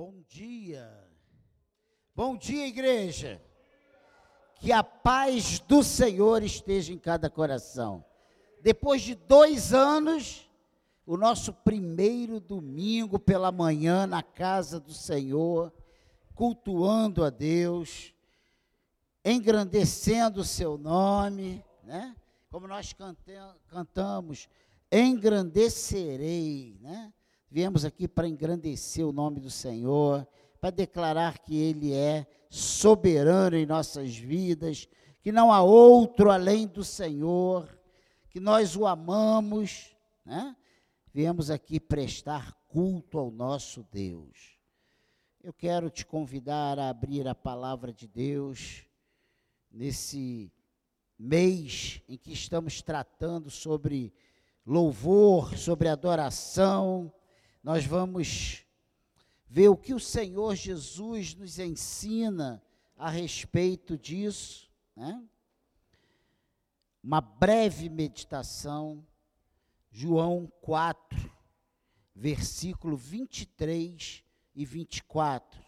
Bom dia. Bom dia, igreja. Que a paz do Senhor esteja em cada coração. Depois de dois anos, o nosso primeiro domingo pela manhã na casa do Senhor, cultuando a Deus, engrandecendo o seu nome, né? Como nós cantamos, engrandecerei, né? Viemos aqui para engrandecer o nome do Senhor, para declarar que Ele é soberano em nossas vidas, que não há outro além do Senhor, que nós o amamos, né? Viemos aqui prestar culto ao nosso Deus. Eu quero te convidar a abrir a palavra de Deus nesse mês em que estamos tratando sobre louvor, sobre adoração. Nós vamos ver o que o Senhor Jesus nos ensina a respeito disso, né? Uma breve meditação, João 4, versículo 23 e 24.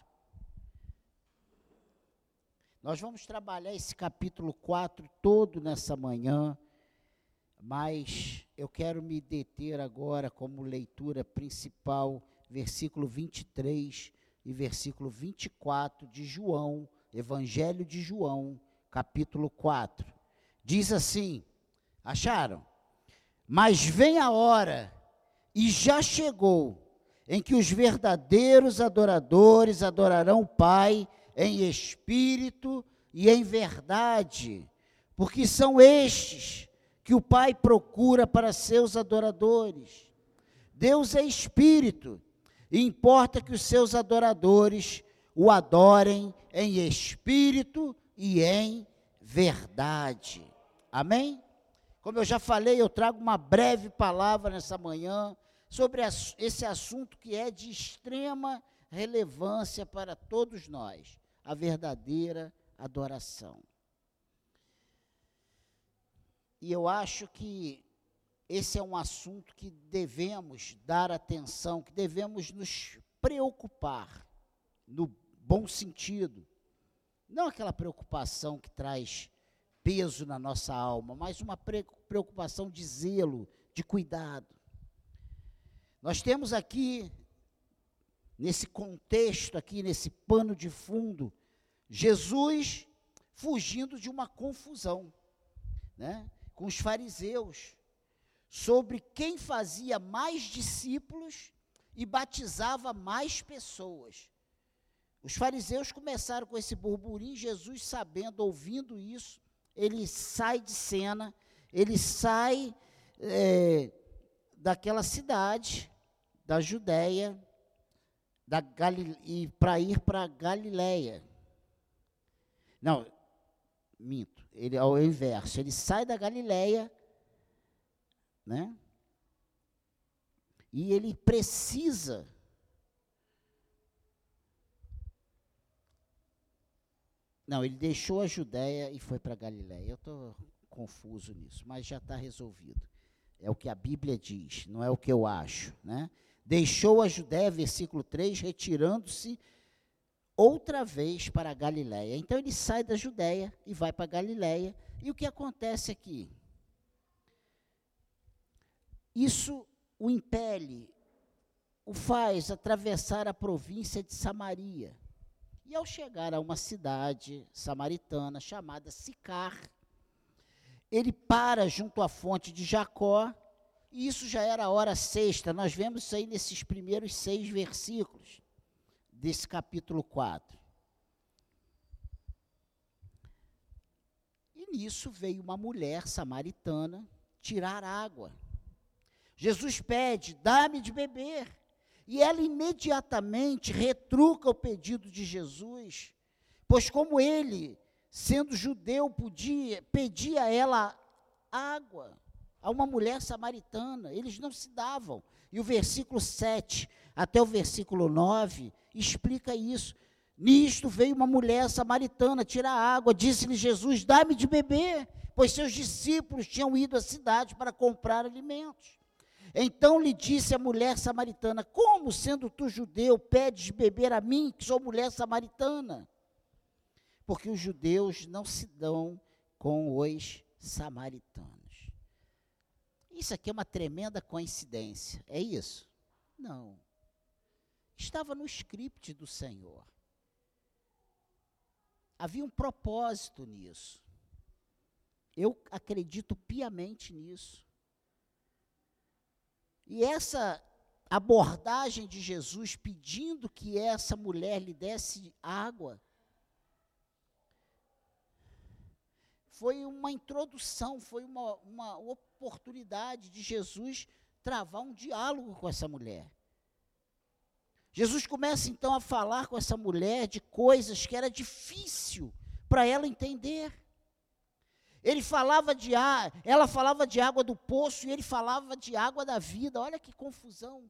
Nós vamos trabalhar esse capítulo 4 todo nessa manhã, mas eu quero me deter agora como leitura principal versículo 23 e versículo 24 de João, Evangelho de João, capítulo 4. Diz assim: Acharam? Mas vem a hora, e já chegou, em que os verdadeiros adoradores adorarão o Pai em espírito e em verdade, porque são estes que o Pai procura para seus adoradores. Deus é espírito, e importa que os seus adoradores o adorem em espírito e em verdade. Amém? Como eu já falei, eu trago uma breve palavra nessa manhã sobre esse assunto que é de extrema relevância para todos nós, a verdadeira adoração. E eu acho que esse é um assunto que devemos dar atenção, que devemos nos preocupar, no bom sentido. Não aquela preocupação que traz peso na nossa alma, mas uma preocupação de zelo, de cuidado. Nós temos aqui, nesse contexto, aqui, nesse pano de fundo, Jesus fugindo de uma confusão, né, com os fariseus sobre quem fazia mais discípulos e batizava mais pessoas. Os fariseus começaram com esse burburinho, Jesus, sabendo, ouvindo isso, ele sai de cena, ele sai é, daquela cidade, da Judéia, da para ir para Galiléia. Não, minto, ele é o inverso, ele sai da Galiléia né? E ele precisa Não, ele deixou a Judéia e foi para Galiléia. Eu estou confuso nisso, mas já está resolvido. É o que a Bíblia diz, não é o que eu acho. Né? Deixou a Judéia, versículo 3, retirando-se outra vez para a Galiléia. Então ele sai da Judéia e vai para a Galiléia. E o que acontece aqui? Isso o impele, o faz atravessar a província de Samaria. E ao chegar a uma cidade samaritana chamada Sicar, ele para junto à fonte de Jacó, e isso já era a hora sexta. Nós vemos isso aí nesses primeiros seis versículos desse capítulo 4. E nisso veio uma mulher samaritana tirar água. Jesus pede: dá-me de beber. E ela imediatamente retruca o pedido de Jesus, pois como ele, sendo judeu, podia pedir a ela água a uma mulher samaritana, eles não se davam. E o versículo 7 até o versículo 9 explica isso. Nisto veio uma mulher samaritana tirar água, disse-lhe Jesus: Dá-me de beber, pois seus discípulos tinham ido à cidade para comprar alimentos. Então lhe disse a mulher samaritana: Como, sendo tu judeu, pedes beber a mim, que sou mulher samaritana? Porque os judeus não se dão com os samaritanos. Isso aqui é uma tremenda coincidência, é isso? Não. Estava no script do Senhor. Havia um propósito nisso. Eu acredito piamente nisso. E essa abordagem de Jesus pedindo que essa mulher lhe desse água foi uma introdução, foi uma, uma oportunidade de Jesus travar um diálogo com essa mulher. Jesus começa então a falar com essa mulher de coisas que era difícil para ela entender. Ele falava de ar, ela falava de água do poço e ele falava de água da vida. Olha que confusão.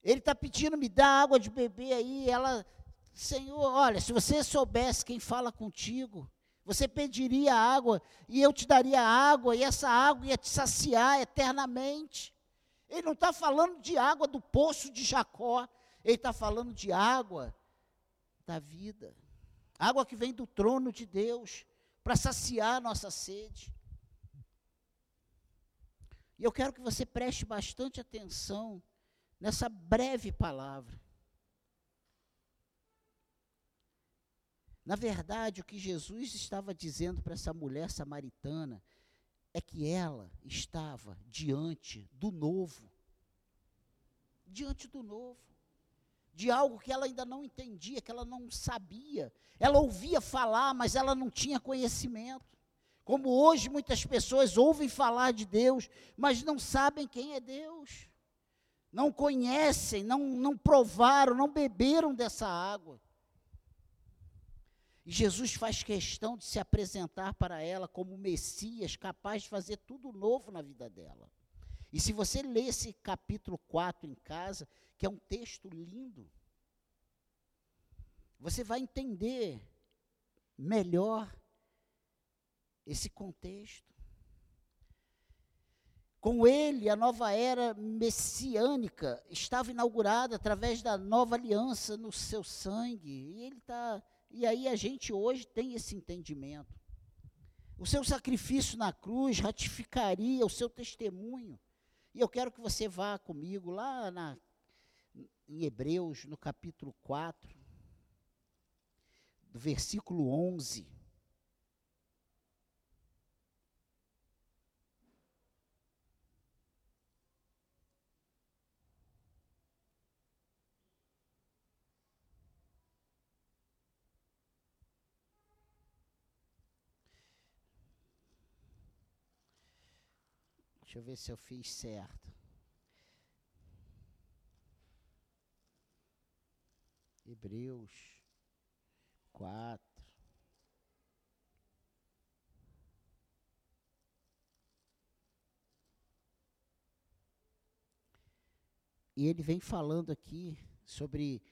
Ele está pedindo, me dá água de beber aí. Ela, Senhor, olha, se você soubesse quem fala contigo, você pediria água e eu te daria água, e essa água ia te saciar eternamente. Ele não está falando de água do poço de Jacó, ele está falando de água da vida. Água que vem do trono de Deus para saciar nossa sede. E eu quero que você preste bastante atenção nessa breve palavra. Na verdade, o que Jesus estava dizendo para essa mulher samaritana é que ela estava diante do novo. Diante do novo. De algo que ela ainda não entendia, que ela não sabia. Ela ouvia falar, mas ela não tinha conhecimento. Como hoje muitas pessoas ouvem falar de Deus, mas não sabem quem é Deus. Não conhecem, não, não provaram, não beberam dessa água. E Jesus faz questão de se apresentar para ela como Messias, capaz de fazer tudo novo na vida dela. E se você ler esse capítulo 4 em casa, que é um texto lindo, você vai entender melhor esse contexto. Com ele, a nova era messiânica estava inaugurada através da nova aliança no seu sangue. E ele está e aí a gente hoje tem esse entendimento. O seu sacrifício na cruz ratificaria o seu testemunho. E eu quero que você vá comigo lá na, em Hebreus, no capítulo 4, do versículo 11. Deixa eu ver se eu fiz certo. Hebreus 4. E ele vem falando aqui sobre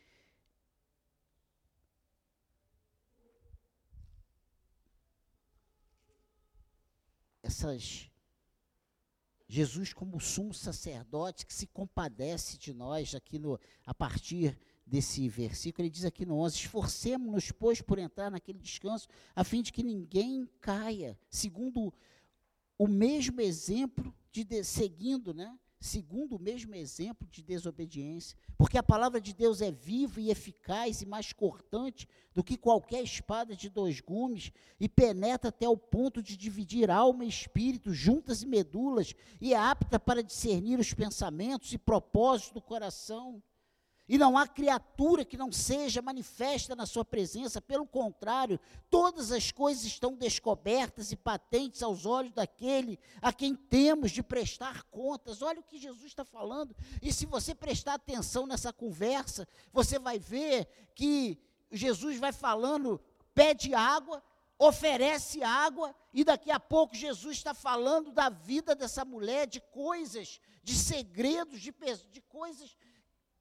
essas Jesus como sumo sacerdote que se compadece de nós aqui no a partir desse versículo, ele diz aqui no 11: Esforcemos-nos, pois, por entrar naquele descanso, a fim de que ninguém caia, segundo o mesmo exemplo de, de seguindo, né? segundo o mesmo exemplo de desobediência, porque a palavra de Deus é viva e eficaz e mais cortante do que qualquer espada de dois gumes e penetra até o ponto de dividir alma e espírito, juntas e medulas, e é apta para discernir os pensamentos e propósitos do coração. E não há criatura que não seja manifesta na sua presença, pelo contrário, todas as coisas estão descobertas e patentes aos olhos daquele a quem temos de prestar contas. Olha o que Jesus está falando. E se você prestar atenção nessa conversa, você vai ver que Jesus vai falando, pede água, oferece água, e daqui a pouco Jesus está falando da vida dessa mulher, de coisas, de segredos, de, de coisas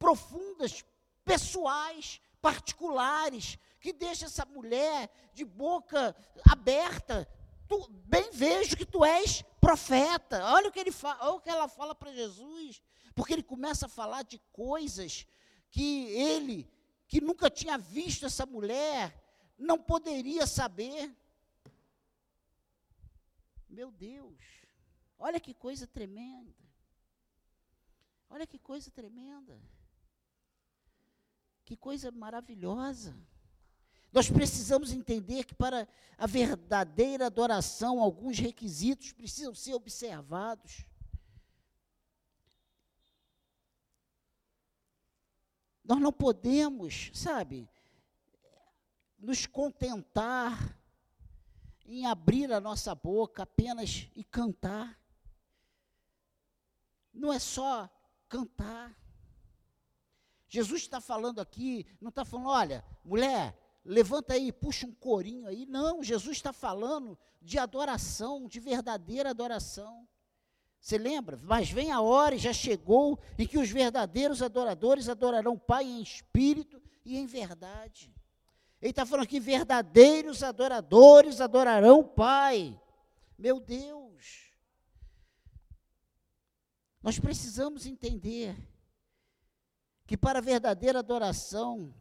profundas, pessoais, particulares, que deixa essa mulher de boca aberta, tu, bem vejo que tu és profeta. Olha o que, ele fala, olha o que ela fala para Jesus. Porque ele começa a falar de coisas que ele, que nunca tinha visto essa mulher, não poderia saber. Meu Deus, olha que coisa tremenda. Olha que coisa tremenda. Que coisa maravilhosa. Nós precisamos entender que para a verdadeira adoração, alguns requisitos precisam ser observados. Nós não podemos, sabe, nos contentar em abrir a nossa boca apenas e cantar. Não é só cantar. Jesus está falando aqui, não está falando, olha, mulher, levanta aí, puxa um corinho aí. Não, Jesus está falando de adoração, de verdadeira adoração. Você lembra? Mas vem a hora e já chegou em que os verdadeiros adoradores adorarão o Pai em espírito e em verdade. Ele está falando aqui: verdadeiros adoradores adorarão o Pai. Meu Deus. Nós precisamos entender que para a verdadeira adoração,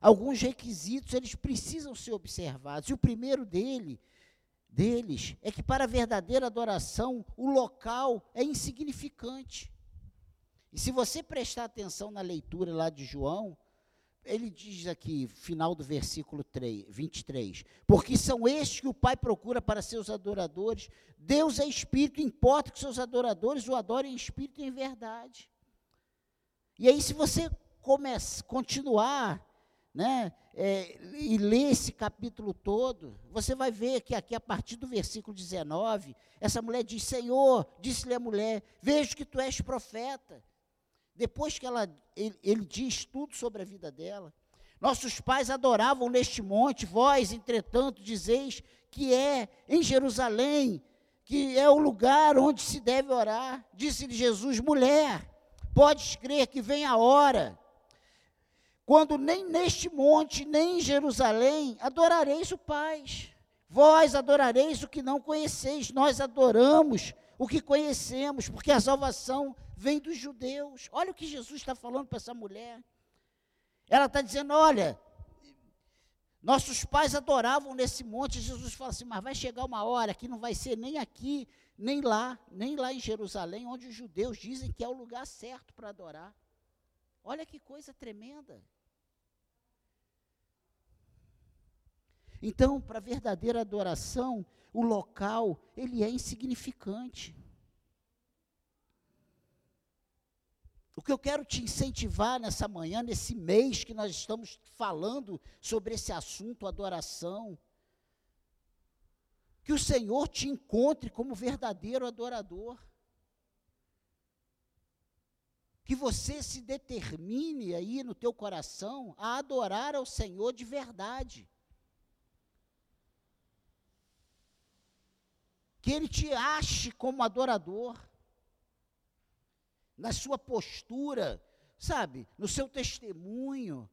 alguns requisitos eles precisam ser observados. E o primeiro dele, deles é que para a verdadeira adoração, o local é insignificante. E se você prestar atenção na leitura lá de João, ele diz aqui, final do versículo 3, 23, porque são estes que o Pai procura para seus adoradores. Deus é espírito, importa que seus adoradores o adorem em espírito e em verdade. E aí, se você começa, continuar né, é, e ler esse capítulo todo, você vai ver que aqui, a partir do versículo 19, essa mulher diz: Senhor, disse-lhe a mulher, vejo que tu és profeta. Depois que ela, ele, ele diz tudo sobre a vida dela. Nossos pais adoravam neste monte, vós, entretanto, dizeis que é em Jerusalém, que é o lugar onde se deve orar. Disse-lhe Jesus: mulher, podes crer que vem a hora quando nem neste monte, nem em Jerusalém, adorareis o Pai. Vós adorareis o que não conheceis, nós adoramos o que conhecemos, porque a salvação vem dos judeus. Olha o que Jesus está falando para essa mulher. Ela está dizendo: olha, nossos pais adoravam nesse monte. Jesus fala assim: mas vai chegar uma hora que não vai ser nem aqui, nem lá, nem lá em Jerusalém, onde os judeus dizem que é o lugar certo para adorar. Olha que coisa tremenda. Então, para a verdadeira adoração, o local, ele é insignificante. O que eu quero te incentivar nessa manhã, nesse mês que nós estamos falando sobre esse assunto, adoração, que o Senhor te encontre como verdadeiro adorador. Que você se determine aí no teu coração a adorar ao Senhor de verdade. que ele te ache como adorador, na sua postura, sabe, no seu testemunho,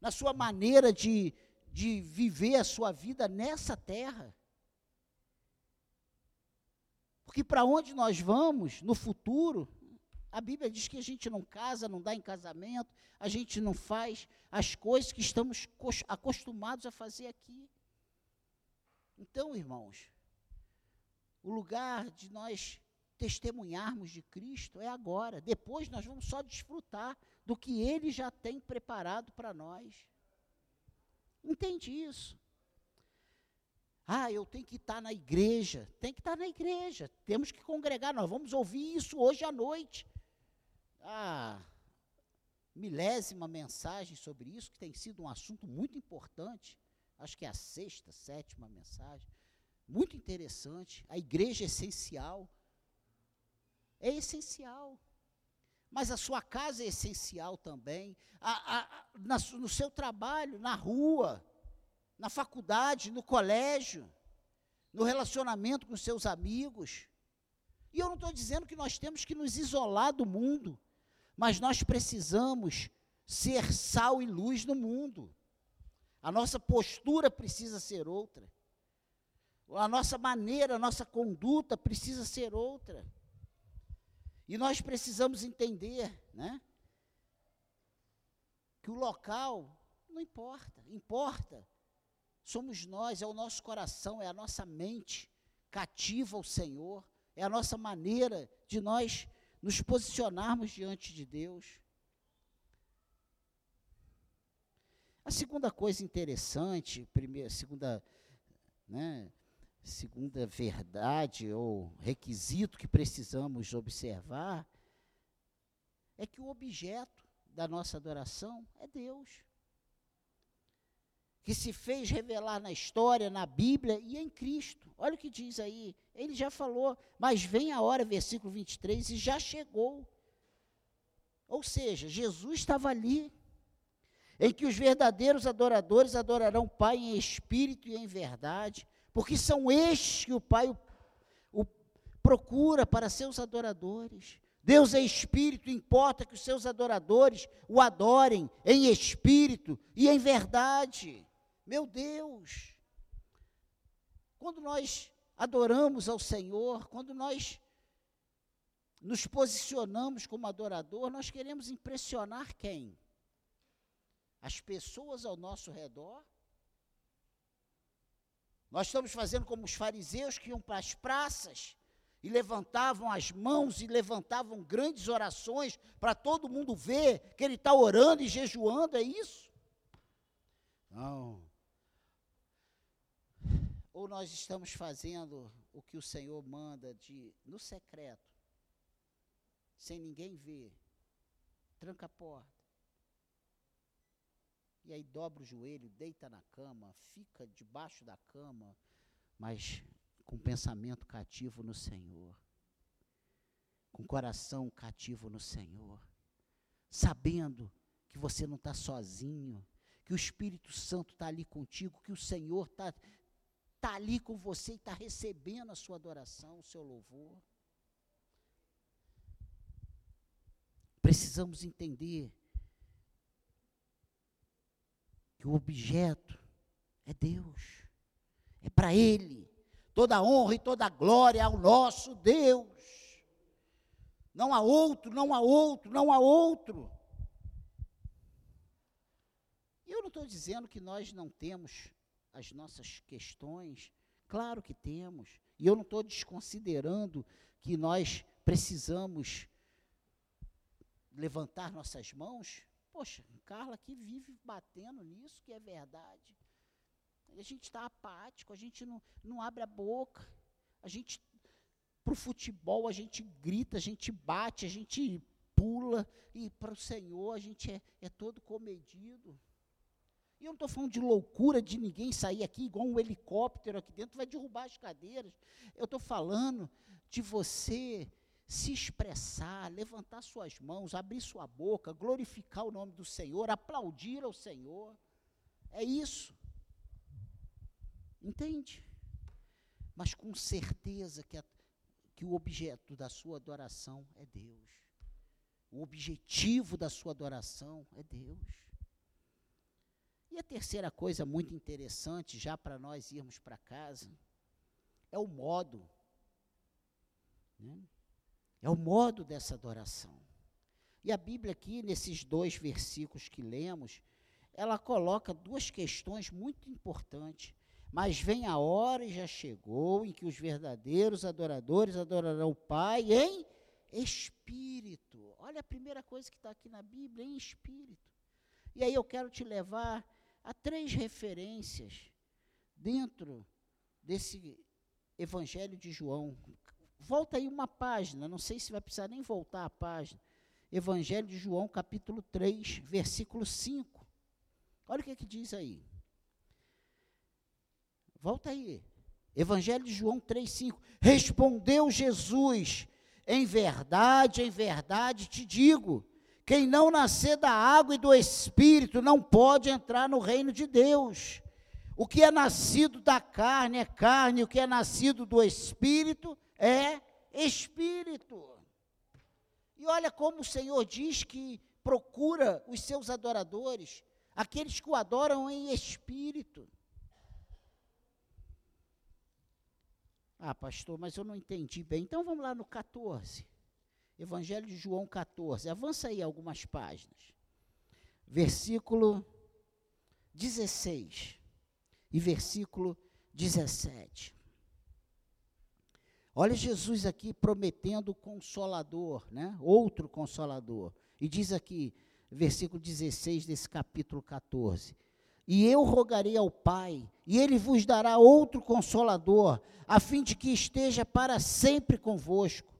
na sua maneira de, de viver a sua vida nessa terra. Porque para onde nós vamos no futuro, a Bíblia diz que a gente não casa, não dá em casamento, a gente não faz as coisas que estamos acostumados a fazer aqui. Então, irmãos, o lugar de nós testemunharmos de Cristo é agora. Depois nós vamos só desfrutar do que Ele já tem preparado para nós. Entende isso? Ah, eu tenho que estar na igreja. Tem que estar na igreja. Temos que congregar. Nós vamos ouvir isso hoje à noite. Ah, milésima mensagem sobre isso, que tem sido um assunto muito importante. Acho que é a sexta, sétima mensagem muito interessante. A igreja é essencial. É essencial. Mas a sua casa é essencial também. A, a, na, no seu trabalho, na rua, na faculdade, no colégio, no relacionamento com seus amigos. E eu não estou dizendo que nós temos que nos isolar do mundo, mas nós precisamos ser sal e luz no mundo. A nossa postura precisa ser outra. A nossa maneira, a nossa conduta precisa ser outra. E nós precisamos entender, né? Que o local não importa, importa. Somos nós, é o nosso coração, é a nossa mente cativa ao Senhor, é a nossa maneira de nós nos posicionarmos diante de Deus. A segunda coisa interessante, primeira, segunda, né, segunda verdade ou requisito que precisamos observar é que o objeto da nossa adoração é Deus. Que se fez revelar na história, na Bíblia e em Cristo. Olha o que diz aí. Ele já falou, mas vem a hora, versículo 23, e já chegou. Ou seja, Jesus estava ali em que os verdadeiros adoradores adorarão o Pai em espírito e em verdade, porque são estes que o Pai o, o procura para seus adoradores. Deus é espírito, importa que os seus adoradores o adorem em espírito e em verdade. Meu Deus! Quando nós adoramos ao Senhor, quando nós nos posicionamos como adorador, nós queremos impressionar quem? as pessoas ao nosso redor. Nós estamos fazendo como os fariseus que iam para as praças e levantavam as mãos e levantavam grandes orações para todo mundo ver que ele está orando e jejuando, é isso? Não. Ou nós estamos fazendo o que o Senhor manda de no secreto, sem ninguém ver, tranca a porta e aí dobra o joelho, deita na cama, fica debaixo da cama, mas com pensamento cativo no Senhor, com coração cativo no Senhor, sabendo que você não está sozinho, que o Espírito Santo está ali contigo, que o Senhor está tá ali com você e está recebendo a sua adoração, o seu louvor. Precisamos entender que o objeto é Deus, é para Ele. Toda honra e toda glória ao nosso Deus. Não há outro, não há outro, não há outro. Eu não estou dizendo que nós não temos as nossas questões, claro que temos. E eu não estou desconsiderando que nós precisamos levantar nossas mãos Poxa, Carla aqui vive batendo nisso, que é verdade. A gente está apático, a gente não, não abre a boca. A gente, para o futebol, a gente grita, a gente bate, a gente pula. E para o Senhor, a gente é, é todo comedido. E eu não estou falando de loucura de ninguém sair aqui igual um helicóptero aqui dentro, vai derrubar as cadeiras. Eu estou falando de você se expressar, levantar suas mãos, abrir sua boca, glorificar o nome do Senhor, aplaudir ao Senhor. É isso. Entende? Mas com certeza que, a, que o objeto da sua adoração é Deus. O objetivo da sua adoração é Deus. E a terceira coisa muito interessante, já para nós irmos para casa, é o modo. Né? É o modo dessa adoração. E a Bíblia aqui, nesses dois versículos que lemos, ela coloca duas questões muito importantes. Mas vem a hora e já chegou em que os verdadeiros adoradores adorarão o Pai em espírito. Olha a primeira coisa que está aqui na Bíblia, em espírito. E aí eu quero te levar a três referências dentro desse Evangelho de João, Volta aí uma página, não sei se vai precisar nem voltar a página. Evangelho de João, capítulo 3, versículo 5. Olha o que, é que diz aí. Volta aí. Evangelho de João 3, 5. Respondeu Jesus: Em verdade, em verdade te digo: quem não nascer da água e do espírito não pode entrar no reino de Deus. O que é nascido da carne é carne, o que é nascido do espírito é espírito. E olha como o Senhor diz que procura os seus adoradores, aqueles que o adoram em espírito. Ah, pastor, mas eu não entendi bem. Então vamos lá no 14. Evangelho de João 14. Avança aí algumas páginas. Versículo 16 e versículo 17. Olha Jesus aqui prometendo consolador, né? Outro consolador. E diz aqui, versículo 16 desse capítulo 14: E eu rogarei ao Pai, e ele vos dará outro consolador, a fim de que esteja para sempre convosco.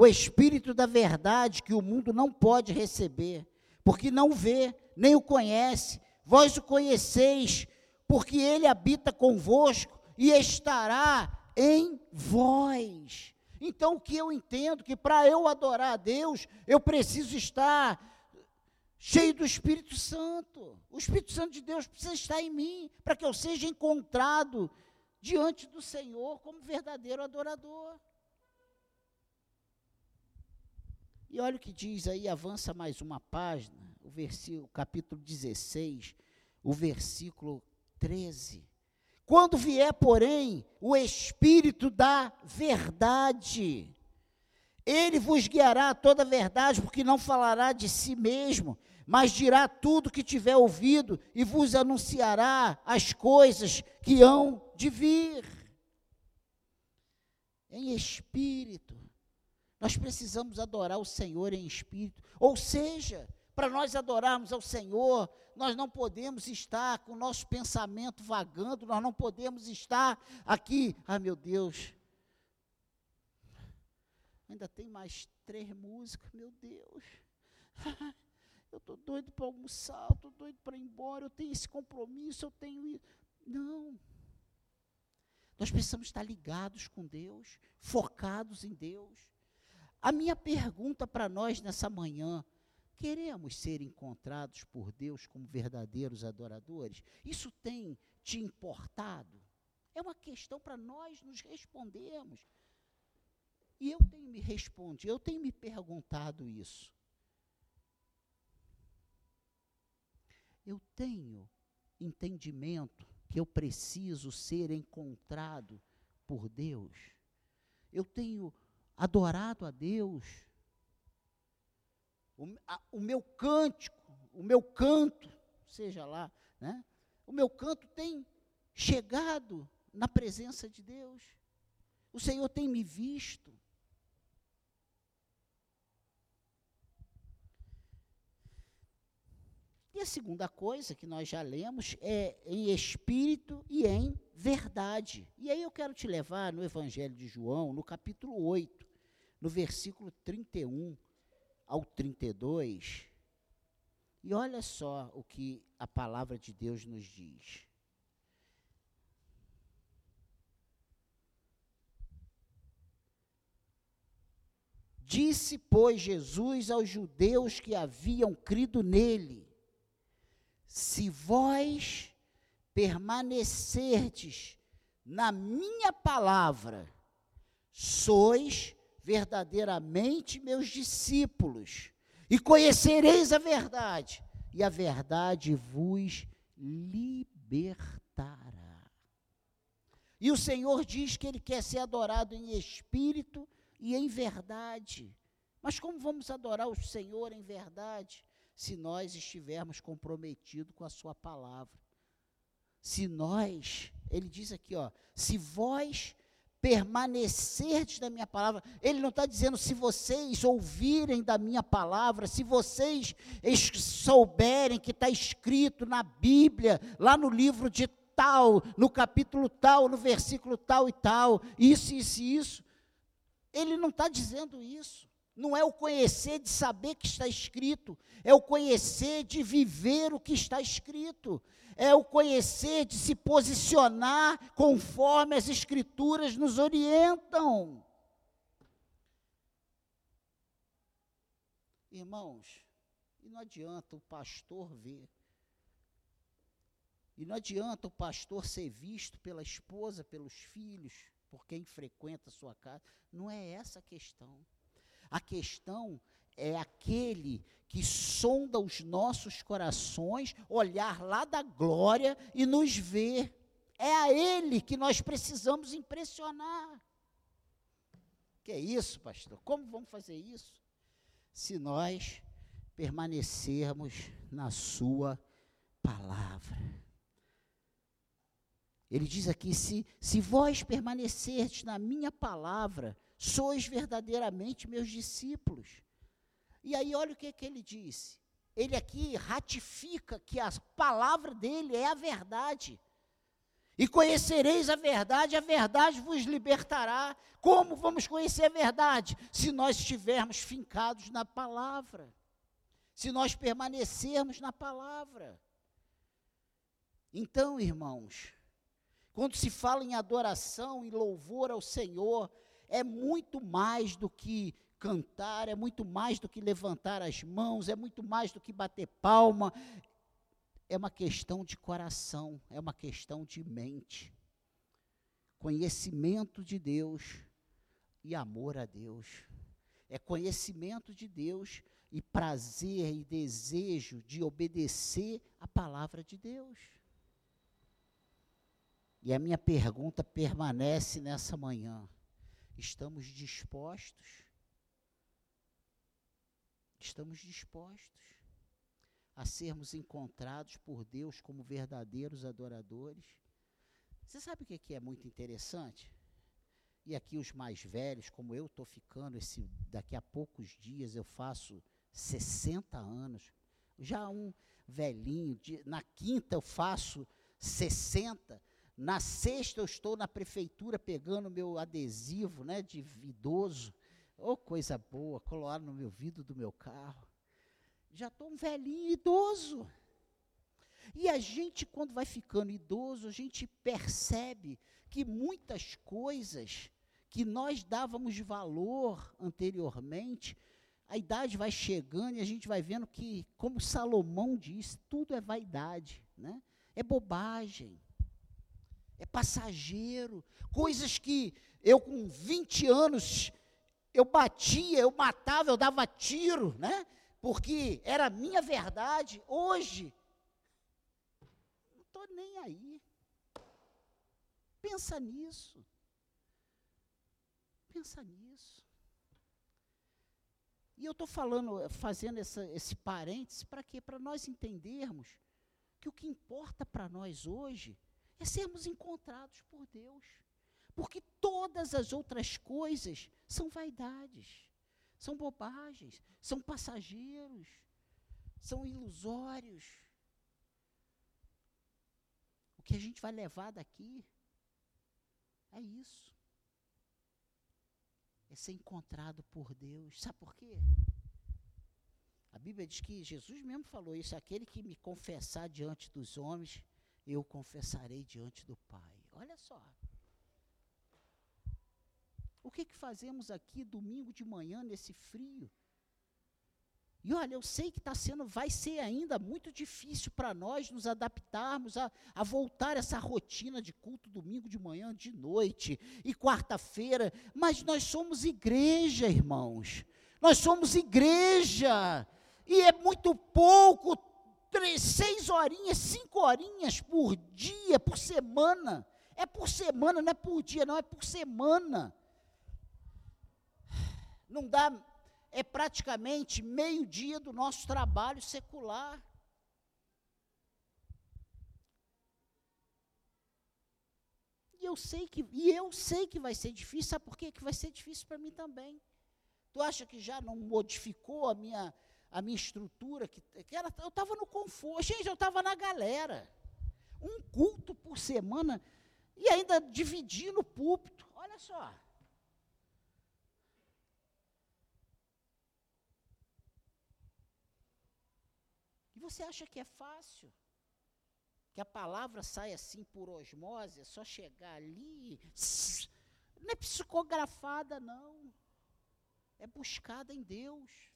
O Espírito da verdade que o mundo não pode receber, porque não vê, nem o conhece. Vós o conheceis, porque ele habita convosco e estará em vós. Então, o que eu entendo que para eu adorar a Deus, eu preciso estar cheio do Espírito Santo. O Espírito Santo de Deus precisa estar em mim, para que eu seja encontrado diante do Senhor como verdadeiro adorador. E olha o que diz aí, avança mais uma página, o versículo, capítulo 16, o versículo 13. Quando vier, porém, o Espírito da verdade, ele vos guiará a toda a verdade, porque não falará de si mesmo, mas dirá tudo que tiver ouvido e vos anunciará as coisas que hão de vir. Em espírito. Nós precisamos adorar o Senhor em espírito. Ou seja, para nós adorarmos ao Senhor, nós não podemos estar com o nosso pensamento vagando, nós não podemos estar aqui, ah meu Deus, ainda tem mais três músicas, meu Deus, eu estou doido para almoçar, eu estou doido para ir embora, eu tenho esse compromisso, eu tenho isso. Não. Nós precisamos estar ligados com Deus, focados em Deus. A minha pergunta para nós nessa manhã Queremos ser encontrados por Deus como verdadeiros adoradores? Isso tem te importado? É uma questão para nós nos respondermos. E eu tenho me respondido, eu tenho me perguntado isso. Eu tenho entendimento que eu preciso ser encontrado por Deus. Eu tenho adorado a Deus o, a, o meu cântico, o meu canto, seja lá, né? O meu canto tem chegado na presença de Deus. O Senhor tem me visto. E a segunda coisa que nós já lemos é em espírito e em verdade. E aí eu quero te levar no Evangelho de João, no capítulo 8, no versículo 31 ao 32, e olha só o que a palavra de Deus nos diz. Disse, pois, Jesus aos judeus que haviam crido nele: Se vós permanecerdes na minha palavra, sois verdadeiramente meus discípulos, e conhecereis a verdade, e a verdade vos libertará. E o Senhor diz que Ele quer ser adorado em espírito e em verdade. Mas como vamos adorar o Senhor em verdade? Se nós estivermos comprometidos com a Sua palavra. Se nós, ele diz aqui, ó, se vós permanecerdes da minha palavra. Ele não está dizendo se vocês ouvirem da minha palavra, se vocês souberem que está escrito na Bíblia, lá no livro de tal, no capítulo tal, no versículo tal e tal, isso, isso isso. Ele não está dizendo isso. Não é o conhecer de saber que está escrito, é o conhecer de viver o que está escrito é o conhecer de se posicionar conforme as Escrituras nos orientam. Irmãos, e não adianta o pastor ver, e não adianta o pastor ser visto pela esposa, pelos filhos, por quem frequenta a sua casa. Não é essa a questão. A questão é aquele que sonda os nossos corações, olhar lá da glória e nos ver. É a Ele que nós precisamos impressionar. Que é isso, pastor? Como vamos fazer isso? Se nós permanecermos na Sua palavra. Ele diz aqui: se, se vós permanecerdes na minha palavra, sois verdadeiramente meus discípulos. E aí, olha o que, que ele disse. Ele aqui ratifica que a palavra dele é a verdade. E conhecereis a verdade, a verdade vos libertará. Como vamos conhecer a verdade? Se nós estivermos fincados na palavra. Se nós permanecermos na palavra. Então, irmãos, quando se fala em adoração e louvor ao Senhor, é muito mais do que cantar, é muito mais do que levantar as mãos, é muito mais do que bater palma. É uma questão de coração, é uma questão de mente. Conhecimento de Deus e amor a Deus. É conhecimento de Deus e prazer e desejo de obedecer a palavra de Deus. E a minha pergunta permanece nessa manhã: estamos dispostos? Estamos dispostos a sermos encontrados por Deus como verdadeiros adoradores? Você sabe o que é muito interessante? E aqui os mais velhos, como eu estou ficando, esse, daqui a poucos dias eu faço 60 anos, já um velhinho, de, na quinta eu faço 60, na sexta eu estou na prefeitura pegando meu adesivo, né, de idoso. Ô, oh, coisa boa, colar no meu vidro do meu carro. Já estou um velhinho idoso. E a gente, quando vai ficando idoso, a gente percebe que muitas coisas que nós dávamos valor anteriormente, a idade vai chegando e a gente vai vendo que, como Salomão diz, tudo é vaidade, né? é bobagem é passageiro. Coisas que eu com 20 anos eu batia, eu matava, eu dava tiro, né? Porque era a minha verdade. Hoje, não estou nem aí. Pensa nisso. Pensa nisso. E eu estou falando, fazendo essa, esse parêntese para quê? Para nós entendermos que o que importa para nós hoje é sermos encontrados por Deus. Porque todas as outras coisas são vaidades, são bobagens, são passageiros, são ilusórios. O que a gente vai levar daqui é isso. É ser encontrado por Deus. Sabe por quê? A Bíblia diz que Jesus mesmo falou isso: aquele que me confessar diante dos homens, eu confessarei diante do Pai. Olha só. O que, que fazemos aqui domingo de manhã nesse frio? E olha, eu sei que está sendo, vai ser ainda muito difícil para nós nos adaptarmos a, a voltar essa rotina de culto domingo de manhã, de noite e quarta-feira, mas nós somos igreja, irmãos. Nós somos igreja. E é muito pouco três, seis horinhas, cinco horinhas por dia, por semana. É por semana, não é por dia, não, é por semana. Não dá, é praticamente meio dia do nosso trabalho secular. E eu sei que, e eu sei que vai ser difícil, sabe por quê? Que vai ser difícil para mim também. Tu acha que já não modificou a minha, a minha estrutura, que, que era, eu estava no conforto, gente, eu estava na galera. Um culto por semana e ainda dividindo o púlpito. Olha só. E você acha que é fácil? Que a palavra sai assim por osmose, é só chegar ali. Não é psicografada, não. É buscada em Deus.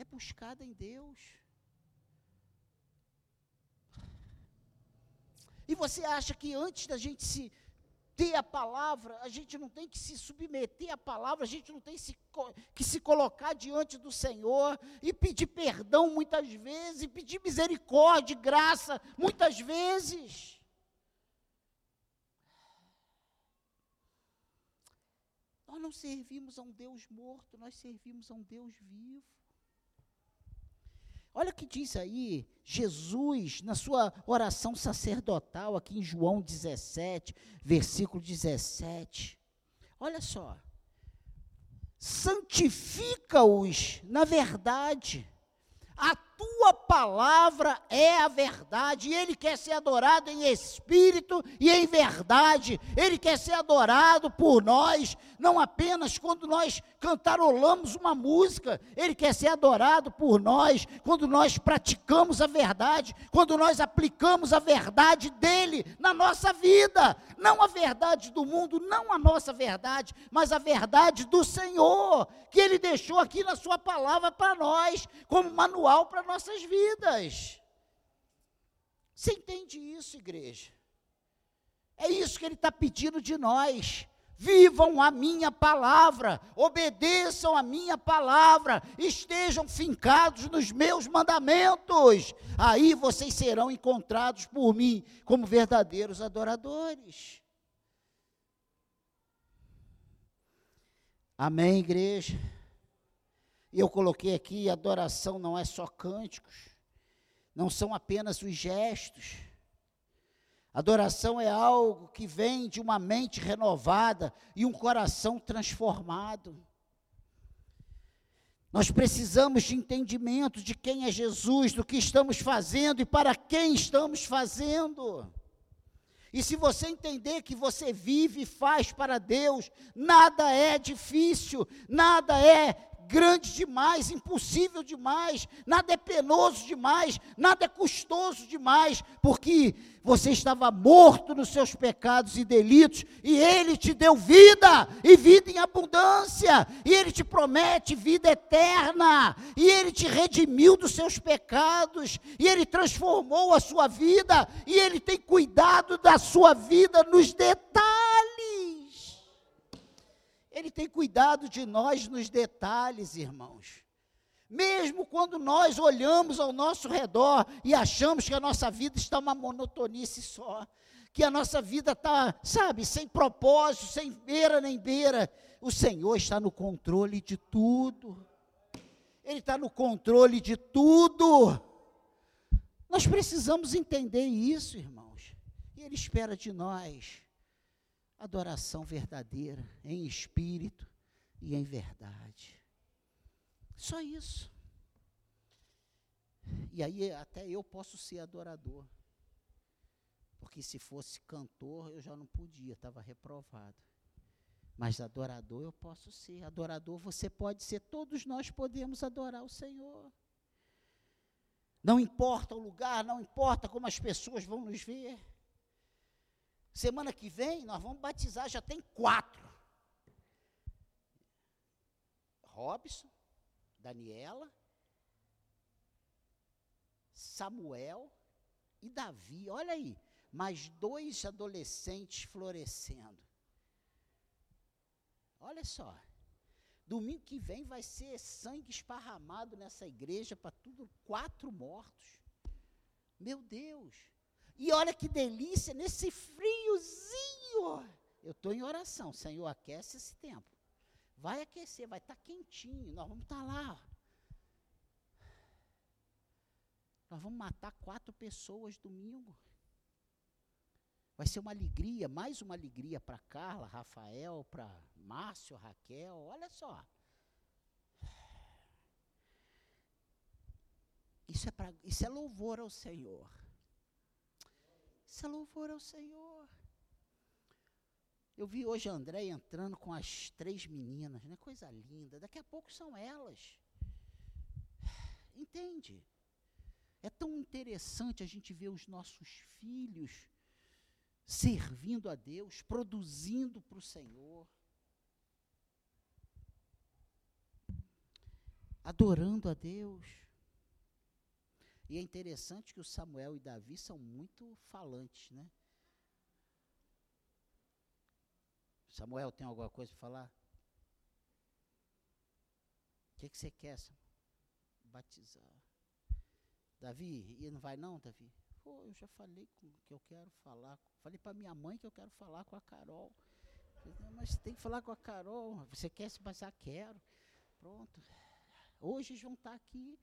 é buscada em Deus. E você acha que antes da gente se ter a palavra, a gente não tem que se submeter à palavra, a gente não tem se, que se colocar diante do Senhor e pedir perdão muitas vezes, e pedir misericórdia, graça muitas vezes. Nós não servimos a um Deus morto, nós servimos a um Deus vivo. Olha o que diz aí Jesus na sua oração sacerdotal, aqui em João 17, versículo 17. Olha só. Santifica-os na verdade. A tua palavra é a verdade, e Ele quer ser adorado em espírito e em verdade, Ele quer ser adorado por nós, não apenas quando nós cantarolamos uma música, Ele quer ser adorado por nós quando nós praticamos a verdade, quando nós aplicamos a verdade dEle na nossa vida, não a verdade do mundo, não a nossa verdade, mas a verdade do Senhor, que Ele deixou aqui na Sua palavra para nós, como manual para nossas vidas. Você entende isso, igreja? É isso que ele está pedindo de nós. Vivam a minha palavra, obedeçam a minha palavra, estejam fincados nos meus mandamentos. Aí vocês serão encontrados por mim como verdadeiros adoradores. Amém, igreja? Eu coloquei aqui: adoração não é só cânticos, não são apenas os gestos. Adoração é algo que vem de uma mente renovada e um coração transformado. Nós precisamos de entendimento de quem é Jesus, do que estamos fazendo e para quem estamos fazendo. E se você entender que você vive e faz para Deus, nada é difícil, nada é grande demais, impossível demais, nada é penoso demais, nada é custoso demais, porque você estava morto nos seus pecados e delitos, e Ele te deu vida, e vida em abundância, e Ele te promete vida eterna, e Ele te redimiu dos seus pecados, e Ele transformou a sua vida, e Ele tem cuidado da sua vida nos detalhes. Ele tem cuidado de nós nos detalhes, irmãos. Mesmo quando nós olhamos ao nosso redor e achamos que a nossa vida está uma monotonice só, que a nossa vida está, sabe, sem propósito, sem beira nem beira, o Senhor está no controle de tudo. Ele está no controle de tudo. Nós precisamos entender isso, irmãos. E Ele espera de nós adoração verdadeira, em espírito e em verdade. Só isso. E aí até eu posso ser adorador. Porque se fosse cantor, eu já não podia, estava reprovado. Mas adorador eu posso ser. Adorador você pode ser. Todos nós podemos adorar o Senhor. Não importa o lugar, não importa como as pessoas vão nos ver. Semana que vem nós vamos batizar, já tem quatro. Robson, Daniela, Samuel e Davi. Olha aí, mais dois adolescentes florescendo. Olha só. Domingo que vem vai ser sangue esparramado nessa igreja para tudo, quatro mortos. Meu Deus. E olha que delícia, nesse friozinho. Eu estou em oração, Senhor, aquece esse tempo. Vai aquecer, vai estar tá quentinho, nós vamos estar tá lá. Nós vamos matar quatro pessoas domingo. Vai ser uma alegria, mais uma alegria para Carla, Rafael, para Márcio, Raquel. Olha só. Isso é, pra, isso é louvor ao Senhor. Isso é louvor ao Senhor. Eu vi hoje a André entrando com as três meninas, né? Coisa linda. Daqui a pouco são elas. Entende? É tão interessante a gente ver os nossos filhos servindo a Deus, produzindo para o Senhor, adorando a Deus. E é interessante que o Samuel e Davi são muito falantes, né? Samuel, tem alguma coisa para falar? O que, que você quer, Samuel? Batizar. Davi, e não vai não, Davi? Pô, eu já falei com, que eu quero falar. Falei para minha mãe que eu quero falar com a Carol. Mas você tem que falar com a Carol. Você quer se batizar? Quero. Pronto. Hoje vão estar aqui.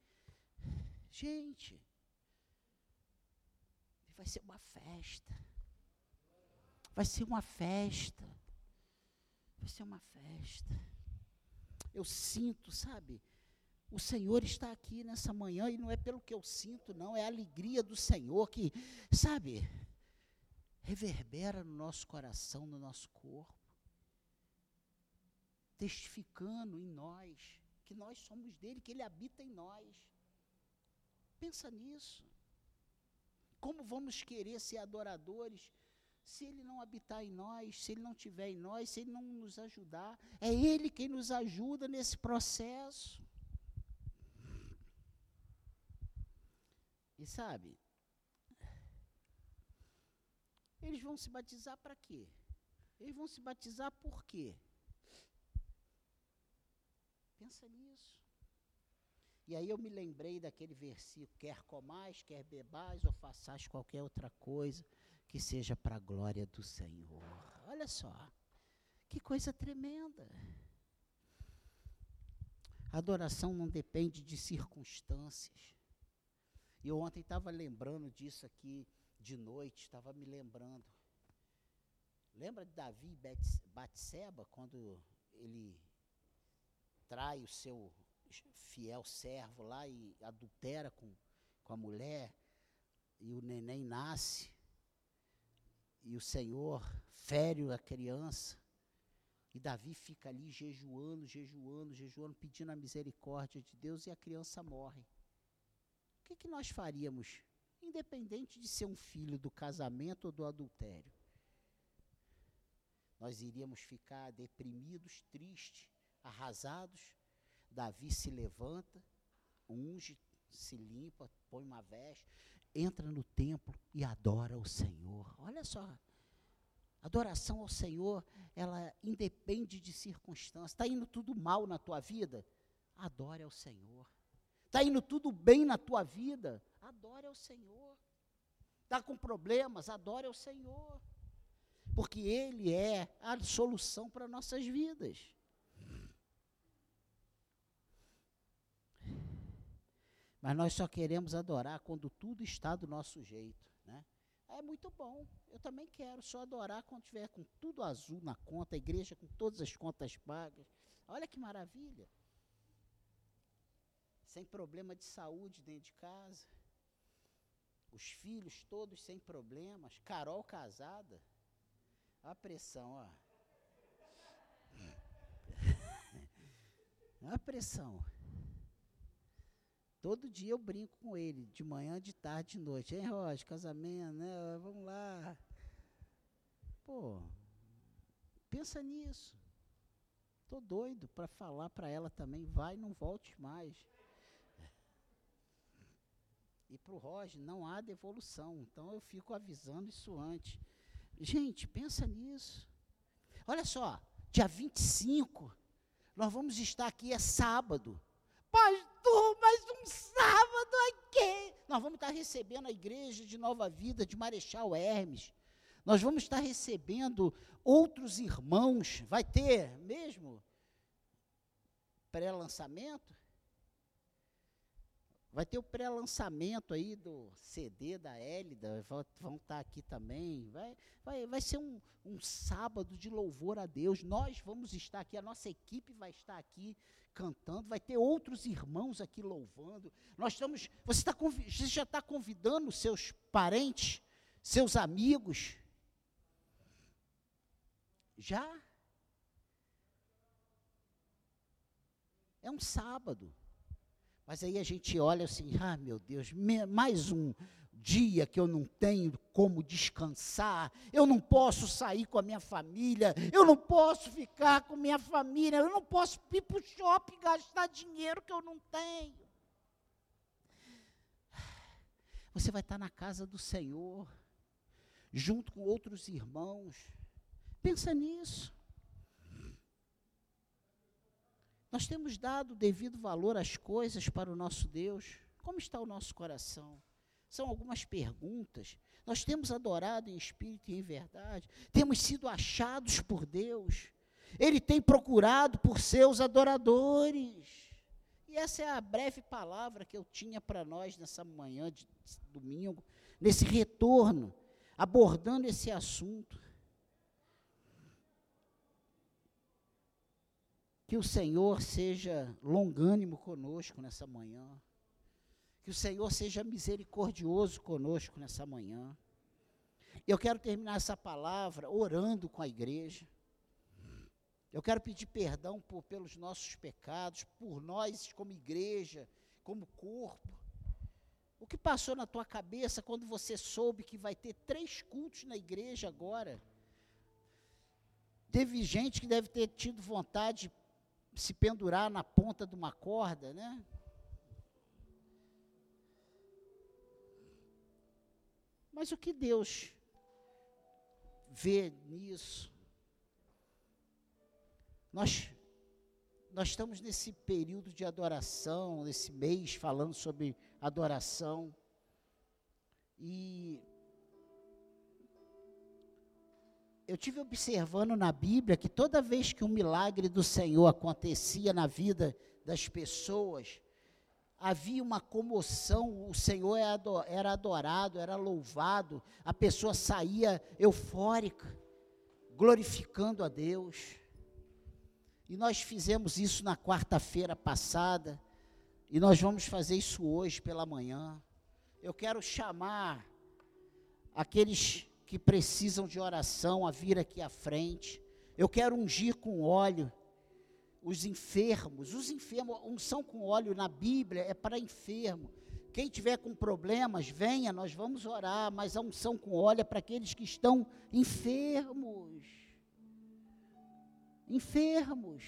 Gente, vai ser uma festa. Vai ser uma festa. Vai ser uma festa. Eu sinto, sabe? O Senhor está aqui nessa manhã e não é pelo que eu sinto, não, é a alegria do Senhor que, sabe, reverbera no nosso coração, no nosso corpo, testificando em nós que nós somos dele, que ele habita em nós. Pensa nisso. Como vamos querer ser adoradores se ele não habitar em nós, se ele não estiver em nós, se ele não nos ajudar? É ele quem nos ajuda nesse processo. E sabe, eles vão se batizar para quê? Eles vão se batizar por quê? Pensa nisso. E aí eu me lembrei daquele versículo: quer comais, quer bebais ou façais qualquer outra coisa que seja para a glória do Senhor. Olha só, que coisa tremenda. adoração não depende de circunstâncias. E eu ontem estava lembrando disso aqui de noite, estava me lembrando. Lembra de Davi e Batseba, quando ele trai o seu fiel servo lá e adultera com, com a mulher, e o neném nasce, e o Senhor fere a criança, e Davi fica ali jejuando, jejuando, jejuando, pedindo a misericórdia de Deus, e a criança morre. O que, que nós faríamos, independente de ser um filho do casamento ou do adultério? Nós iríamos ficar deprimidos, tristes, arrasados, Davi se levanta, unge, se limpa, põe uma veste, entra no templo e adora o Senhor. Olha só. Adoração ao Senhor, ela independe de circunstâncias. Está indo tudo mal na tua vida? Adore ao Senhor. Está indo tudo bem na tua vida? Adore ao Senhor. Está com problemas? Adore ao Senhor. Porque Ele é a solução para nossas vidas. Mas nós só queremos adorar quando tudo está do nosso jeito, né? É muito bom. Eu também quero só adorar quando tiver com tudo azul na conta, a igreja com todas as contas pagas. Olha que maravilha. Sem problema de saúde dentro de casa. Os filhos todos sem problemas. Carol casada. A pressão, ó. A pressão. Todo dia eu brinco com ele, de manhã, de tarde, de noite. Hein, Roger, casamento, né? Vamos lá. Pô, pensa nisso. Tô doido para falar para ela também, vai, não volte mais. E para o Roger não há devolução, então eu fico avisando isso antes. Gente, pensa nisso. Olha só, dia 25, nós vamos estar aqui, é sábado. Pastor, mais sábado aqui. Nós vamos estar recebendo a igreja de Nova Vida, de Marechal Hermes. Nós vamos estar recebendo outros irmãos. Vai ter mesmo pré-lançamento? Vai ter o pré-lançamento aí do CD da Hélida, vão estar aqui também. Vai, vai, vai ser um, um sábado de louvor a Deus. Nós vamos estar aqui, a nossa equipe vai estar aqui cantando, vai ter outros irmãos aqui louvando. Nós estamos, você, tá, você já está convidando seus parentes, seus amigos? Já? É um sábado. Mas aí a gente olha assim, ah, meu Deus, mais um dia que eu não tenho como descansar, eu não posso sair com a minha família, eu não posso ficar com minha família, eu não posso ir para o shopping gastar dinheiro que eu não tenho. Você vai estar na casa do Senhor, junto com outros irmãos. Pensa nisso. Nós temos dado devido valor às coisas para o nosso Deus. Como está o nosso coração? São algumas perguntas. Nós temos adorado em espírito e em verdade. Temos sido achados por Deus. Ele tem procurado por seus adoradores. E essa é a breve palavra que eu tinha para nós nessa manhã de domingo, nesse retorno, abordando esse assunto. Que o Senhor seja longânimo conosco nessa manhã. Que o Senhor seja misericordioso conosco nessa manhã. Eu quero terminar essa palavra orando com a igreja. Eu quero pedir perdão por, pelos nossos pecados, por nós como igreja, como corpo. O que passou na tua cabeça quando você soube que vai ter três cultos na igreja agora? Teve gente que deve ter tido vontade de se pendurar na ponta de uma corda, né? Mas o que Deus vê nisso? Nós, nós estamos nesse período de adoração, nesse mês falando sobre adoração. E eu tive observando na Bíblia que toda vez que um milagre do Senhor acontecia na vida das pessoas, havia uma comoção, o Senhor era adorado, era louvado, a pessoa saía eufórica, glorificando a Deus. E nós fizemos isso na quarta-feira passada, e nós vamos fazer isso hoje pela manhã. Eu quero chamar aqueles que precisam de oração a vir aqui à frente. Eu quero ungir com óleo os enfermos, os enfermos, unção com óleo na Bíblia é para enfermo. Quem tiver com problemas, venha, nós vamos orar, mas a unção com óleo é para aqueles que estão enfermos. Enfermos.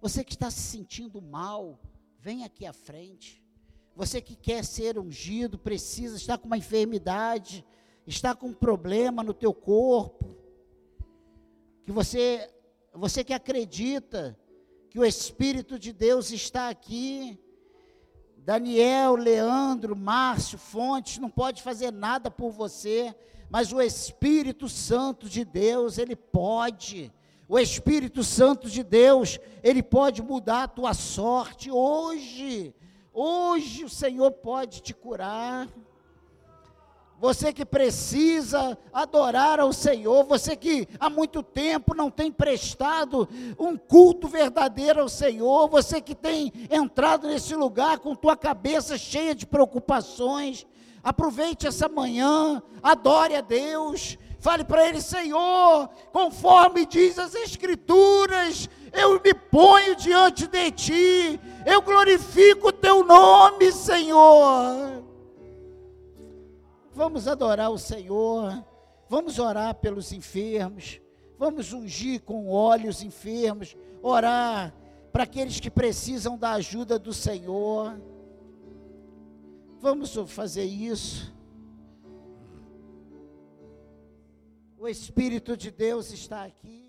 Você que está se sentindo mal, vem aqui à frente. Você que quer ser ungido, precisa, está com uma enfermidade, está com um problema no teu corpo, que você você que acredita que o Espírito de Deus está aqui, Daniel, Leandro, Márcio, Fontes, não pode fazer nada por você, mas o Espírito Santo de Deus, ele pode. O Espírito Santo de Deus, ele pode mudar a tua sorte hoje. Hoje o Senhor pode te curar. Você que precisa adorar ao Senhor, você que há muito tempo não tem prestado um culto verdadeiro ao Senhor, você que tem entrado nesse lugar com tua cabeça cheia de preocupações, aproveite essa manhã, adore a Deus, fale para Ele, Senhor, conforme diz as Escrituras, eu me ponho diante de Ti, eu glorifico o Teu nome, Senhor. Vamos adorar o Senhor, vamos orar pelos enfermos, vamos ungir com óleo os enfermos, orar para aqueles que precisam da ajuda do Senhor. Vamos fazer isso. O Espírito de Deus está aqui.